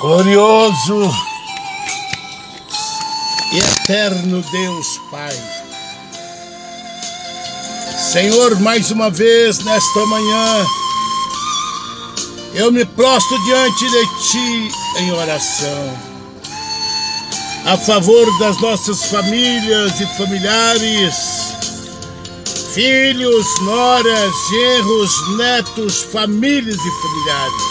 glorioso e eterno Deus Pai. Senhor, mais uma vez nesta manhã, eu me prostro diante de Ti em oração, a favor das nossas famílias e familiares, filhos, noras, genros, netos, famílias e familiares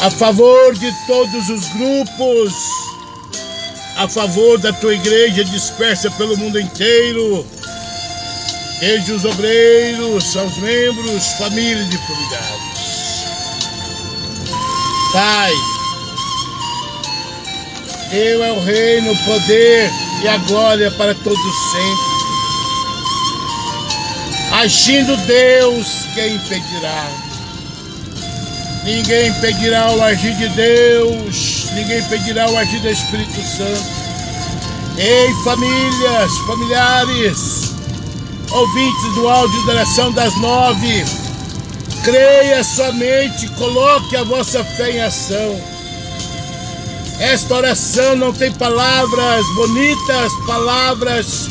a favor de todos os grupos, a favor da tua igreja dispersa pelo mundo inteiro, desde os obreiros aos membros, famílias e familiares. Pai, Teu é o reino, o poder e a glória para todos sempre. Agindo Deus, quem impedirá? Ninguém impedirá o agir de Deus, ninguém impedirá o agir do Espírito Santo. Ei, famílias, familiares, ouvintes do áudio da oração das nove, creia somente, coloque a vossa fé em ação. Esta oração não tem palavras bonitas, palavras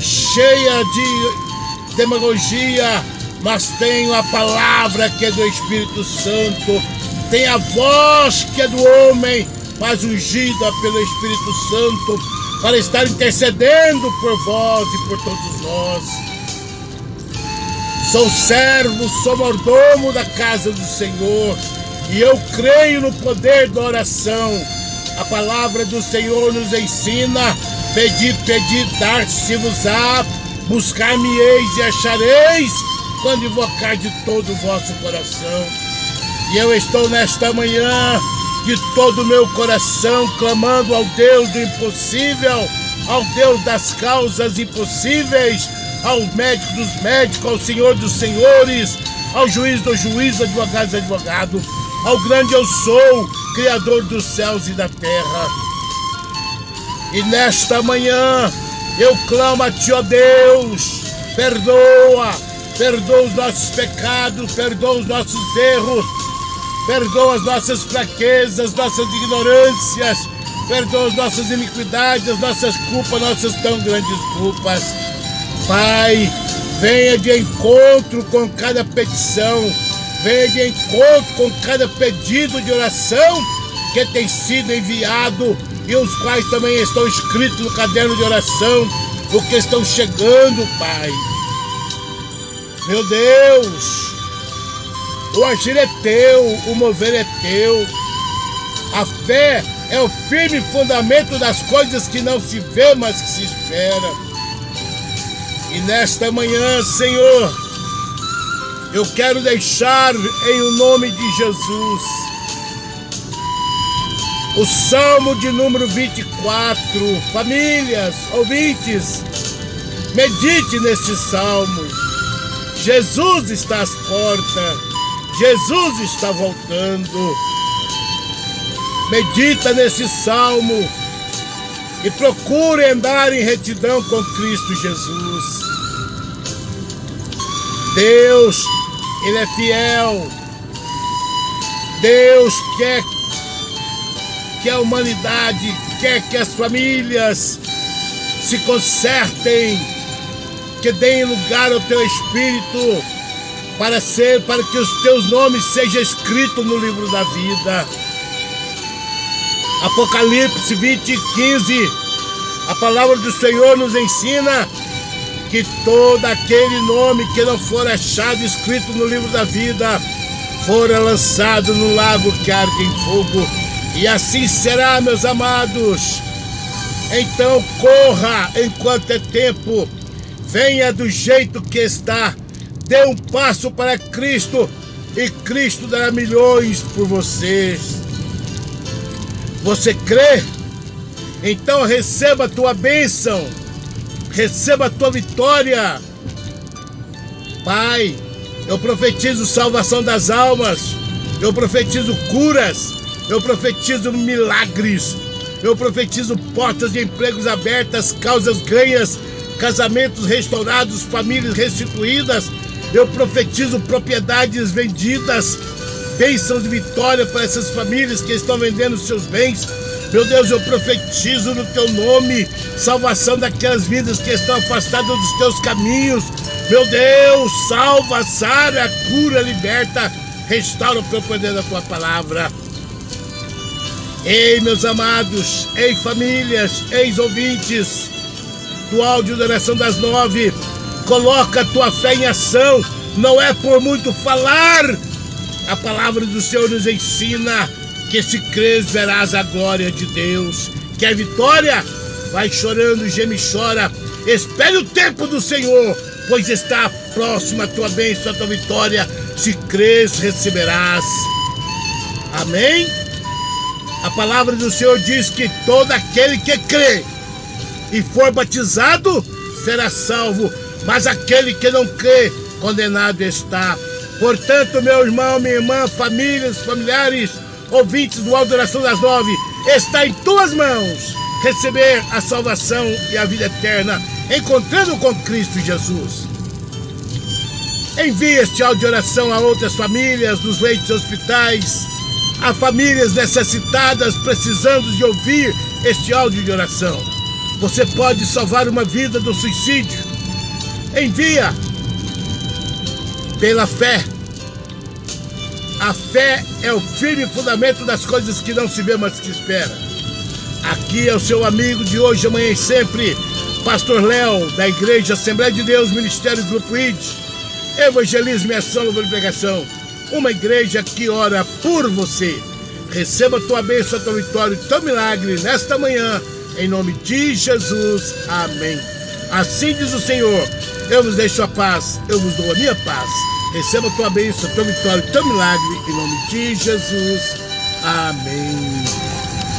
cheias de demagogia, mas tenho a palavra que é do Espírito Santo, tem a voz que é do homem, mas ungida pelo Espírito Santo, para estar intercedendo por vós e por todos nós. Sou servo, sou mordomo da casa do Senhor, e eu creio no poder da oração. A palavra do Senhor nos ensina: pedi, pedi, dar-se-vos-á, buscar-me-eis e achareis quando invocar de todo o vosso coração. E eu estou nesta manhã de todo o meu coração clamando ao Deus do impossível, ao Deus das causas impossíveis, ao médico dos médicos, ao Senhor dos senhores, ao juiz dos juízes, advogado dos advogados, ao grande eu sou, Criador dos céus e da terra. E nesta manhã eu clamo a Ti, ó Deus, perdoa, perdoa os nossos pecados, perdoa os nossos erros, perdoa as nossas fraquezas, nossas ignorâncias, perdoa as nossas iniquidades, as nossas culpas, nossas tão grandes culpas. Pai, venha de encontro com cada petição, venha de encontro com cada pedido de oração que tem sido enviado e os quais também estão escritos no caderno de oração, o que estão chegando, Pai. Meu Deus, o agir é teu, o mover é teu. A fé é o firme fundamento das coisas que não se vê, mas que se espera. E nesta manhã, Senhor, eu quero deixar em o nome de Jesus o Salmo de número 24. Famílias, ouvintes, medite neste salmo. Jesus está às portas. Jesus está voltando. Medita nesse salmo e procure andar em retidão com Cristo Jesus. Deus, Ele é fiel. Deus quer que a humanidade, quer que as famílias se consertem que deem lugar ao teu espírito para ser para que os teus nomes sejam escritos no livro da vida. Apocalipse 20, 15. A palavra do Senhor nos ensina que todo aquele nome que não for achado escrito no livro da vida fora lançado no lago que arde em fogo. E assim será, meus amados. Então corra enquanto é tempo Venha do jeito que está. Dê um passo para Cristo e Cristo dará milhões por vocês. Você crê? Então receba a tua bênção. Receba a tua vitória. Pai, eu profetizo salvação das almas. Eu profetizo curas. Eu profetizo milagres. Eu profetizo portas de empregos abertas, causas ganhas casamentos restaurados, famílias restituídas. Eu profetizo propriedades vendidas, bênção de vitória para essas famílias que estão vendendo seus bens. Meu Deus, eu profetizo no teu nome salvação daquelas vidas que estão afastadas dos teus caminhos. Meu Deus, salva, sara, cura, liberta, restaura pelo poder da tua palavra. Ei, meus amados, ei, famílias, ex-ouvintes do áudio da oração das nove, coloca a tua fé em ação, não é por muito falar. A palavra do Senhor nos ensina que se crês verás a glória de Deus. Quer vitória? Vai chorando, geme chora. Espere o tempo do Senhor, pois está próxima a tua bênção, a tua vitória. Se crês, receberás. Amém? A palavra do Senhor diz que todo aquele que crê e for batizado será salvo, mas aquele que não crê, condenado está. Portanto, meu irmão, minha irmã, famílias, familiares, ouvintes do Adoração das Nove, está em tuas mãos receber a salvação e a vida eterna, encontrando com Cristo Jesus. Envie este áudio de oração a outras famílias nos leitos de hospitais, a famílias necessitadas precisando de ouvir este áudio de oração. Você pode salvar uma vida do suicídio. Envia pela fé. A fé é o firme fundamento das coisas que não se vê, mas que espera. Aqui é o seu amigo de hoje, amanhã e sempre, Pastor Léo, da Igreja Assembleia de Deus, Ministério Grupo ID, Evangelismo e Ação, Louvor e Pregação uma igreja que ora por você. Receba a tua bênção, a tua vitória, o teu milagre nesta manhã, em nome de Jesus. Amém. Assim diz o Senhor: Eu vos deixo a paz, eu vos dou a minha paz. Receba a tua bênção, a tua vitória, o teu milagre, em nome de Jesus. Amém.